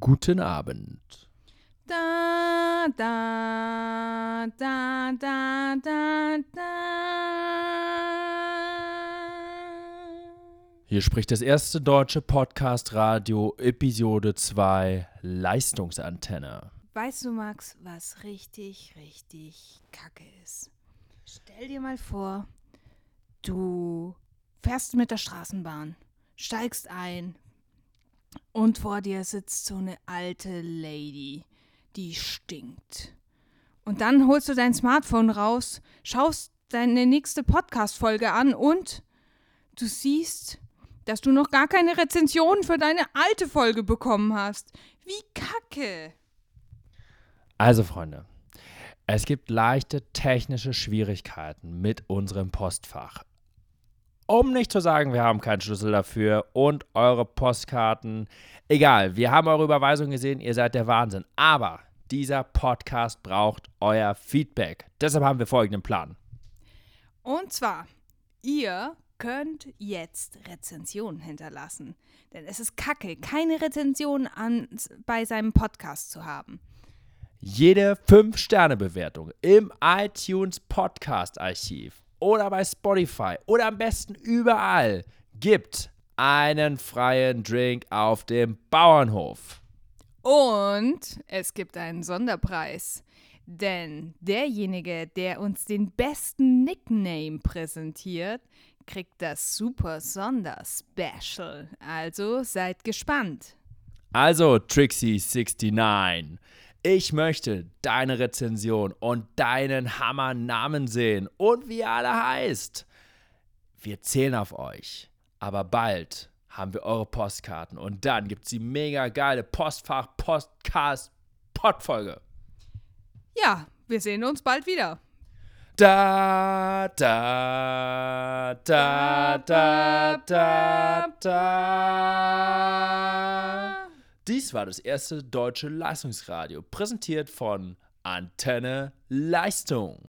Guten Abend. Da, da, da, da, da, da. Hier spricht das erste deutsche Podcast-Radio, Episode 2, Leistungsantenne. Weißt du, Max, was richtig, richtig kacke ist? Stell dir mal vor, du fährst mit der Straßenbahn, steigst ein und vor dir sitzt so eine alte Lady, die stinkt. Und dann holst du dein Smartphone raus, schaust deine nächste Podcast-Folge an und du siehst, dass du noch gar keine Rezension für deine alte Folge bekommen hast. Wie kacke! Also, Freunde, es gibt leichte technische Schwierigkeiten mit unserem Postfach. Um nicht zu sagen, wir haben keinen Schlüssel dafür und eure Postkarten. Egal, wir haben eure Überweisung gesehen, ihr seid der Wahnsinn. Aber dieser Podcast braucht euer Feedback. Deshalb haben wir folgenden Plan. Und zwar, ihr könnt jetzt Rezensionen hinterlassen. Denn es ist kacke, keine Rezension an, bei seinem Podcast zu haben. Jede 5-Sterne-Bewertung im iTunes Podcast Archiv oder bei Spotify oder am besten überall gibt einen freien Drink auf dem Bauernhof. Und es gibt einen Sonderpreis. Denn derjenige, der uns den besten Nickname präsentiert, kriegt das Super Sonderspecial. Also seid gespannt. Also, Trixie69, ich möchte deine Rezension und deinen Hammernamen sehen und wie ihr alle heißt. Wir zählen auf euch. Aber bald haben wir eure Postkarten und dann gibt es die mega geile Postfach-Podcast-Podfolge. Ja, wir sehen uns bald wieder. Da, da, da, da, da, da. Dies war das erste deutsche Leistungsradio, präsentiert von Antenne Leistung.